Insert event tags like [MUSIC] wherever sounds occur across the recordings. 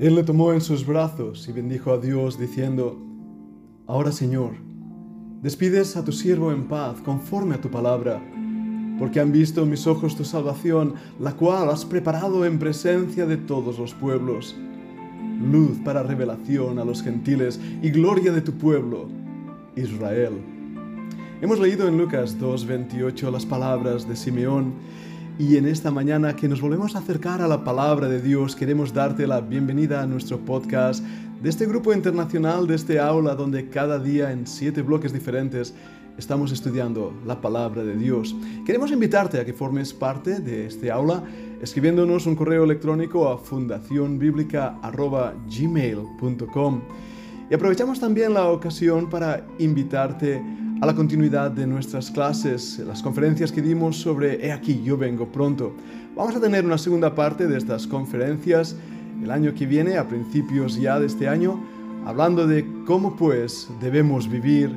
Él le tomó en sus brazos y bendijo a Dios diciendo, Ahora Señor, despides a tu siervo en paz conforme a tu palabra, porque han visto mis ojos tu salvación, la cual has preparado en presencia de todos los pueblos, luz para revelación a los gentiles y gloria de tu pueblo, Israel. Hemos leído en Lucas 2.28 las palabras de Simeón y en esta mañana que nos volvemos a acercar a la palabra de Dios, queremos darte la bienvenida a nuestro podcast de este grupo internacional, de este aula donde cada día en siete bloques diferentes estamos estudiando la palabra de Dios. Queremos invitarte a que formes parte de este aula escribiéndonos un correo electrónico a fundacionbiblica.gmail.com. Y aprovechamos también la ocasión para invitarte a la continuidad de nuestras clases, las conferencias que dimos sobre He aquí, yo vengo pronto. Vamos a tener una segunda parte de estas conferencias el año que viene, a principios ya de este año, hablando de cómo pues debemos vivir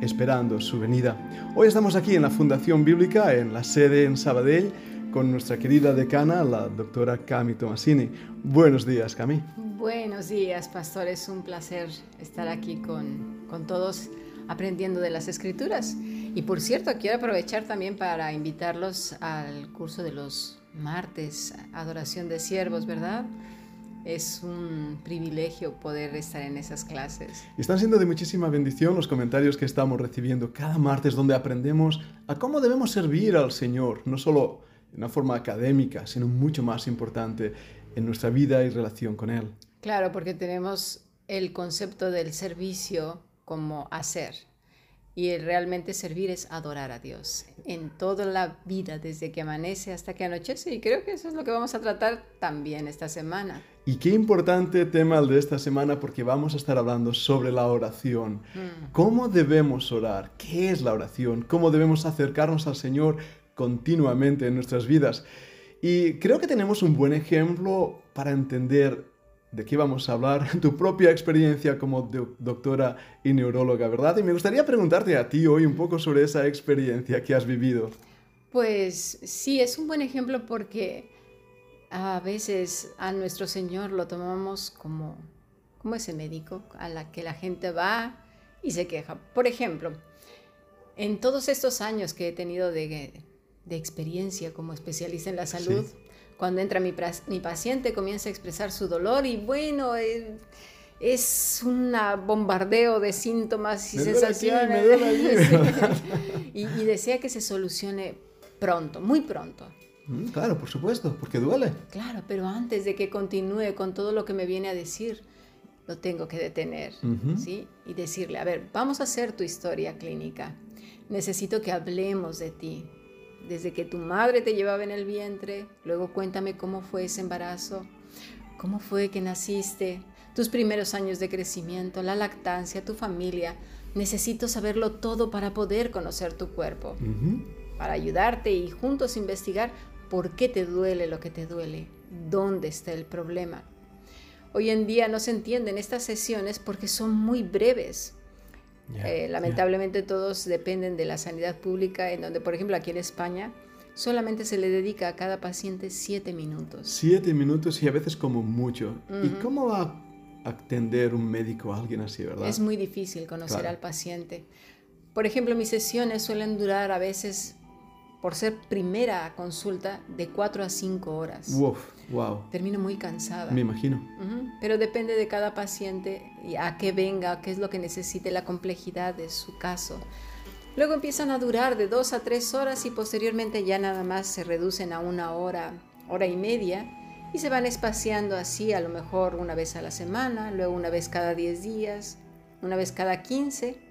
esperando su venida. Hoy estamos aquí en la Fundación Bíblica, en la sede en Sabadell, con nuestra querida decana, la doctora Cami Tomasini. Buenos días, Cami. Buenos días, pastor. Es un placer estar aquí con, con todos aprendiendo de las escrituras. Y por cierto, quiero aprovechar también para invitarlos al curso de los martes, adoración de siervos, ¿verdad? Es un privilegio poder estar en esas clases. están siendo de muchísima bendición los comentarios que estamos recibiendo cada martes donde aprendemos a cómo debemos servir al Señor, no solo de una forma académica, sino mucho más importante en nuestra vida y relación con Él. Claro, porque tenemos el concepto del servicio como hacer. Y realmente servir es adorar a Dios en toda la vida, desde que amanece hasta que anochece. Y creo que eso es lo que vamos a tratar también esta semana. Y qué importante tema el de esta semana porque vamos a estar hablando sobre la oración. Mm. ¿Cómo debemos orar? ¿Qué es la oración? ¿Cómo debemos acercarnos al Señor continuamente en nuestras vidas? Y creo que tenemos un buen ejemplo para entender de qué vamos a hablar, [LAUGHS] tu propia experiencia como doctora y neuróloga, ¿verdad? Y me gustaría preguntarte a ti hoy un poco sobre esa experiencia que has vivido. Pues sí, es un buen ejemplo porque a veces a nuestro Señor lo tomamos como, como ese médico a la que la gente va y se queja. Por ejemplo, en todos estos años que he tenido de, experiencia como especialista en la salud, cuando entra mi, mi, paciente comienza a expresar su dolor y bueno, eh, es un bombardeo de síntomas y sensaciones. [LAUGHS] y, desea que se solucione pronto, muy pronto. Mm, claro, por supuesto, porque duele. Claro, pero antes de que continúe con todo lo que me viene a decir, lo tengo que detener, ¿sí? Y decirle, a ver, vamos a hacer tu historia clínica. Necesito que hablemos de ti, desde que tu madre te llevaba en el vientre, luego cuéntame cómo fue ese embarazo, cómo fue que naciste, tus primeros años de crecimiento, la lactancia, tu familia. Necesito saberlo todo para poder conocer tu cuerpo, para ayudarte y juntos investigar por qué te duele lo que te duele, dónde está el problema. Hoy en día no se entienden estas sesiones porque son muy breves. Eh, lamentablemente todos dependen de la sanidad pública, en donde, por ejemplo, aquí en España, solamente se le dedica a cada paciente siete minutos. Siete minutos y a veces como mucho. ¿Y cómo va a atender un médico a alguien así, verdad? Es muy difícil conocer al paciente. Por ejemplo, mis sesiones suelen durar a veces por ser primera consulta de 4 a 5 horas. Uf, wow. Termino muy cansada. Me imagino. Pero depende de cada paciente y a qué venga, qué es lo que necesite, la complejidad de su caso. Luego empiezan a durar de 2 a 3 horas y posteriormente ya nada más se reducen a una hora, hora y media y se van espaciando así a lo mejor una vez a la semana, luego una vez cada 10 días, una vez cada 15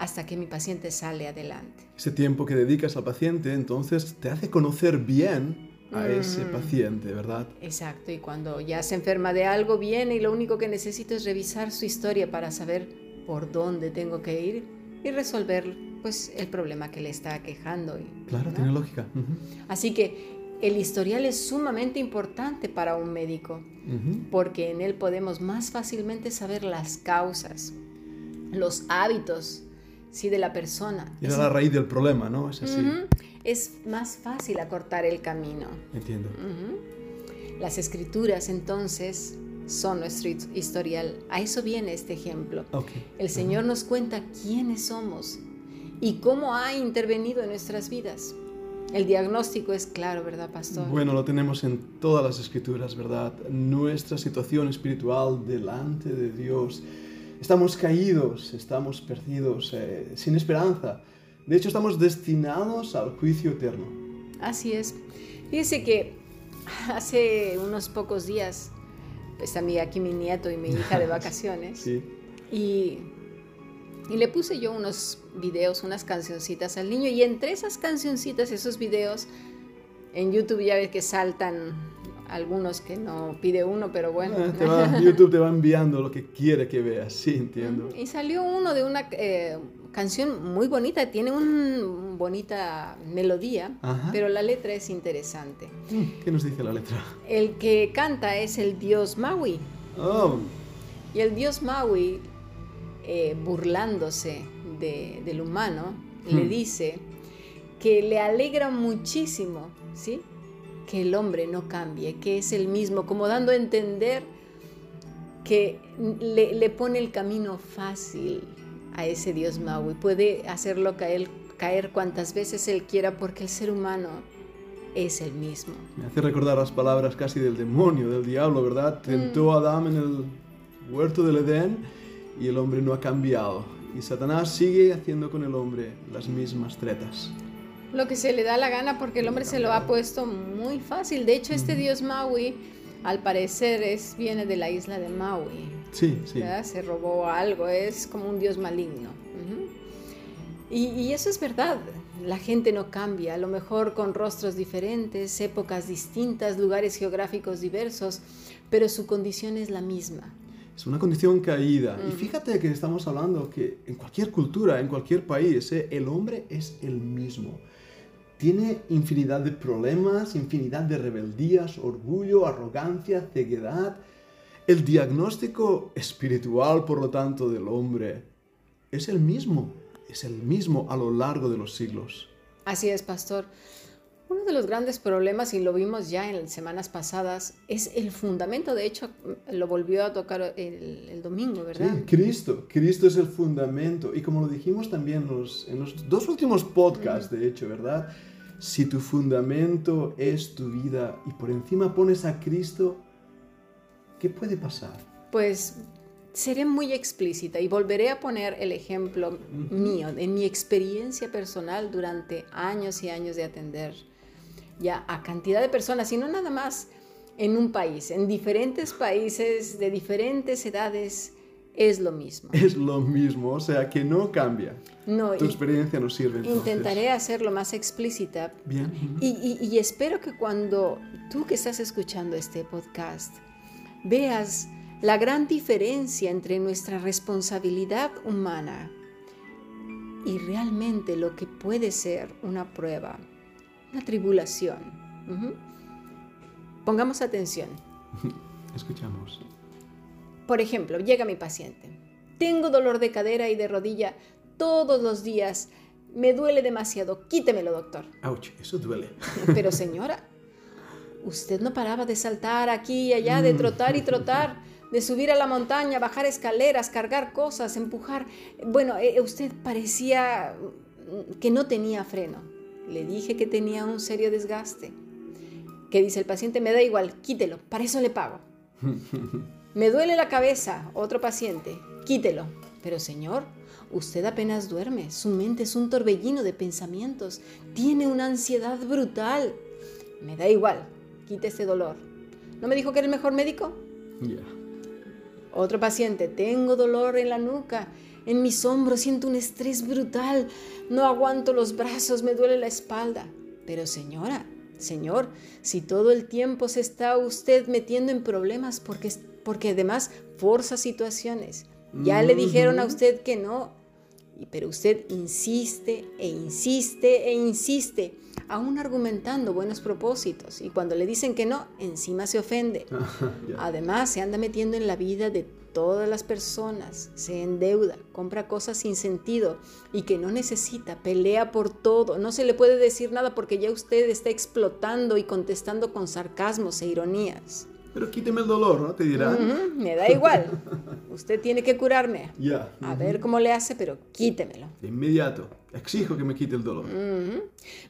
hasta que mi paciente sale adelante. Ese tiempo que dedicas al paciente entonces te hace conocer bien a ese mm. paciente, ¿verdad? Exacto, y cuando ya se enferma de algo viene y lo único que necesito es revisar su historia para saber por dónde tengo que ir y resolver pues el problema que le está quejando. claro, tiene lógica. Así que el historial es sumamente importante para un médico porque en él podemos más fácilmente saber las causas, los hábitos, sí, de la persona. Y es la raíz del problema, ¿no? Es así. Es más fácil acortar el camino. Entiendo. Las escrituras entonces son nuestro historial. A eso viene este ejemplo. Okay. El Señor nos cuenta quiénes somos y cómo ha intervenido en nuestras vidas. El diagnóstico es claro, ¿verdad, pastor? Bueno, lo tenemos en todas las escrituras, ¿verdad? Nuestra situación espiritual delante de Dios. Estamos caídos, estamos perdidos, eh, sin esperanza. De hecho, estamos destinados al juicio eterno. Así es. Fíjese que [LAUGHS] hace unos pocos días, pues a mí aquí mi nieto y mi hija de [LAUGHS] vacaciones. sí. Y y le puse yo unos videos, unas cancioncitas al niño. Y entre esas cancioncitas, esos videos, en YouTube ya ves que saltan algunos que no pide uno, pero bueno. Ah, YouTube te va enviando lo que quiere que veas, sí, entiendo. Y salió uno de una eh, canción muy bonita, tiene una bonita melodía, pero la letra es interesante. Mm, ¿Qué nos dice la letra? El que canta es el dios Maui. Oh. Y el dios Maui eh, burlándose del humano, le hmm. dice que le alegra muchísimo, ¿sí? Que el hombre no cambie, que es el mismo, como dando a entender que le, pone el camino fácil a ese Dios Maui. Puede hacerlo caer, caer cuantas veces él quiera porque el ser humano es el mismo. Me hace recordar las palabras casi del demonio, del diablo, ¿verdad? Tentó hmm. a Adán en el huerto del Edén y el hombre no ha cambiado. Y Satanás sigue haciendo con el hombre las mismas tretas. Lo que se le da la gana porque el hombre se lo ha puesto muy fácil. De hecho, este dios Maui, al parecer, es, viene de la isla de Maui. Sí, sí. Se robó algo, es como un dios maligno. y, y eso es verdad. La gente no cambia, a lo mejor con rostros diferentes, épocas distintas, lugares geográficos diversos, pero su condición es la misma. Es una condición caída. Y fíjate que estamos hablando que en cualquier cultura, en cualquier país, ¿eh? el hombre es el mismo. Tiene infinidad de problemas, infinidad de rebeldías, orgullo, arrogancia, ceguedad. El diagnóstico espiritual, por lo tanto, del hombre es el mismo. Es el mismo a lo largo de los siglos. Así es, pastor. Uno de los grandes problemas, y lo vimos ya en semanas pasadas, es el fundamento. De hecho, lo volvió a tocar el, domingo, ¿verdad? Sí, Cristo. Cristo es el fundamento. Y como lo dijimos también los, en los dos últimos podcasts, de hecho, ¿verdad? Si tu fundamento es tu vida y por encima pones a Cristo, ¿qué puede pasar? Pues seré muy explícita y volveré a poner el ejemplo mío, en mi experiencia personal durante años y años de atender ya a cantidad de personas, y no nada más en un país, en diferentes países de diferentes edades es lo mismo. [LAUGHS] Es lo mismo, o sea que no cambia. No, tu experiencia no sirve. Intentaré hacerlo más explícita. Bien. Y, y, espero que cuando tú que estás escuchando este podcast veas la gran diferencia entre nuestra responsabilidad humana y realmente lo que puede ser una prueba una tribulación. Pongamos atención. [LAUGHS] Escuchamos. Por ejemplo, llega mi paciente. Tengo dolor de cadera y de rodilla todos los días. Me duele demasiado. Quítemelo, doctor. Ouch, eso duele. [LAUGHS] Pero señora, usted no paraba de saltar aquí y allá, de mm. trotar y trotar, [LAUGHS] de subir a la montaña, bajar escaleras, cargar cosas, empujar. Bueno, eh, usted parecía que no tenía freno. Le dije que tenía un serio desgaste. ¿Qué dice el paciente? Me da igual, quítelo, para eso le pago. [LAUGHS] Me duele la cabeza, otro paciente, quítelo. Pero señor, usted apenas duerme, su mente es un torbellino de pensamientos, tiene una ansiedad brutal. Me da igual, quite este dolor. ¿No me dijo que era el mejor médico? Ya. Otro paciente, tengo dolor en la nuca en mis hombros siento un estrés brutal. No aguanto los brazos, me duele la espalda. Pero señora, señor, si todo el tiempo se está usted metiendo en problemas porque, porque además forza situaciones. Ya le dijeron a usted que no, pero usted insiste e insiste e insiste, aún argumentando buenos propósitos. Y cuando le dicen que no, encima se ofende. [LAUGHS] Además, se anda metiendo en la vida de todas las personas, se endeuda, compra cosas sin sentido y que no necesita, pelea por todo, no se le puede decir nada porque ya usted está explotando y contestando con sarcasmos e ironías. Pero quíteme el dolor, ¿no? Te dirán. me da igual. Usted tiene que curarme. [LAUGHS] Ya. A ver cómo le hace, pero quítemelo. De inmediato. Exijo que me quite el dolor.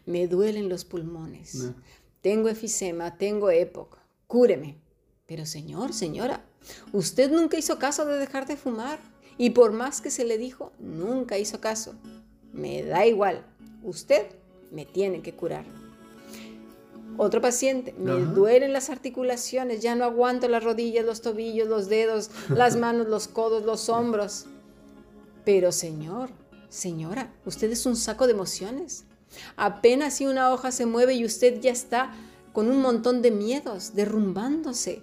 Me duelen los pulmones. Tengo efisema, tengo época. Cúreme. Pero señor, señora, usted nunca hizo caso de dejar de fumar. Y por más que se le dijo, nunca hizo caso. Me da igual. Usted me tiene que curar. Otro paciente, me duelen las articulaciones, ya no aguanto las rodillas, los tobillos, los dedos, las [LAUGHS] manos, los codos, los hombros. Pero señor, señora, usted es un saco de emociones. Apenas si una hoja se mueve y usted ya está con un montón de miedos, derrumbándose.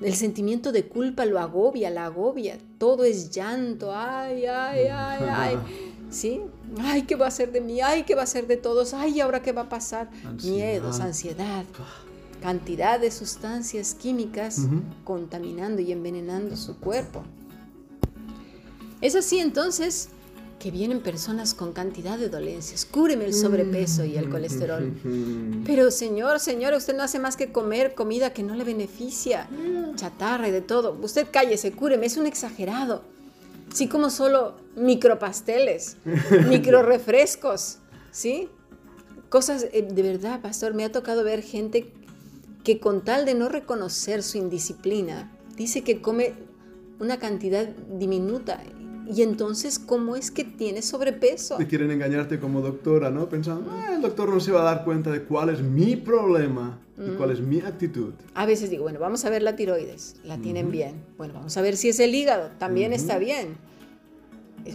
El sentimiento de culpa lo agobia, la agobia. Todo es llanto. Ay, ay, ay, ay. [LAUGHS] ¿Sí? Ay, ¿qué va a ser de mí? Ay, ¿qué va a ser de todos? Ay, ¿ahora qué va a pasar? Miedos, ansiedad. Cantidad de sustancias químicas contaminando y envenenando su cuerpo. Es así entonces que vienen personas con cantidad de dolencias. Cúreme el sobrepeso y el colesterol. [LAUGHS] Pero señor, señora, usted no hace más que comer comida que no le beneficia. Chatarra y de todo. Usted cállese, cúreme, es un exagerado. Sí, como solo micropasteles, [LAUGHS] micro refrescos, ¿sí? Cosas, eh, de verdad, pastor, me ha tocado ver gente que con tal de no reconocer su indisciplina, dice que come una cantidad diminuta y entonces, ¿cómo es que tiene sobrepeso? Te quieren engañarte como doctora, ¿no? Pensando, ah, el doctor no se va a dar cuenta de cuál es mi problema y cuál es mi actitud. A veces digo, bueno, vamos a ver la tiroides, la tienen bien. Bueno, vamos a ver si es el hígado, también está bien.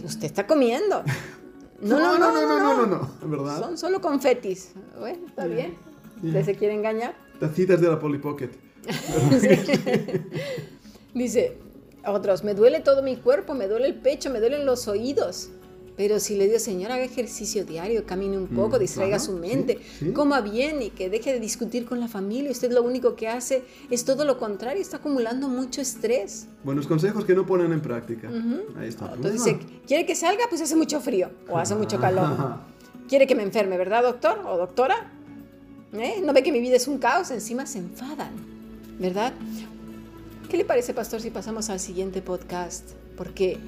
Usted está comiendo. [LAUGHS] No, no, no, no, no, no, no, ¿verdad? Son solo confetis. Bueno, está bien. ¿Usted se quiere engañar? Tacitas de la Polly Pocket. [LAUGHS] [LAUGHS] Dice, otros, me duele todo mi cuerpo, me duele el pecho, me duelen los oídos. Pero si le digo, Señor, haga ejercicio diario, camine un poco, mm, distraiga su mente, coma bien y que deje de discutir con la familia, usted lo único que hace es todo lo contrario, está acumulando mucho estrés. Buenos consejos que no ponen en práctica. Ahí está. Entonces dice, ¿quiere que salga? Pues hace mucho frío o hace mucho calor. [LAUGHS] ¿Quiere que me enferme, verdad, doctor o doctora? ¿Eh? ¿No ve que mi vida es un caos? Encima se enfadan, ¿verdad? ¿Qué le parece, pastor, si pasamos al siguiente podcast? Porque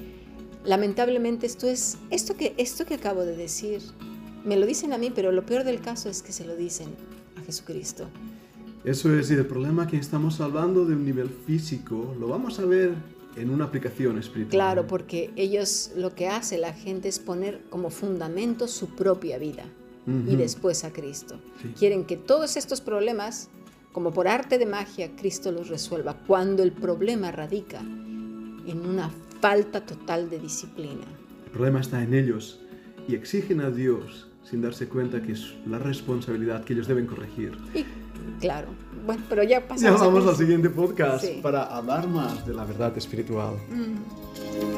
lamentablemente esto es esto que esto que acabo de decir. Me lo dicen a mí, pero lo peor del caso es que se lo dicen a Jesucristo. Eso es, y el problema que estamos hablando de un nivel físico, lo vamos a ver en una aplicación espiritual. Claro, porque ellos lo que hace la gente es poner como fundamento su propia vida y después a Cristo. Quieren que todos estos problemas como por arte de magia, Cristo los resuelva cuando el problema radica en una falta total de disciplina. El problema está en ellos y exigen a Dios sin darse cuenta que es la responsabilidad que ellos deben corregir. Y claro, bueno, pero ya pasamos. Ya vamos al siguiente podcast para hablar más de la verdad espiritual. Mm.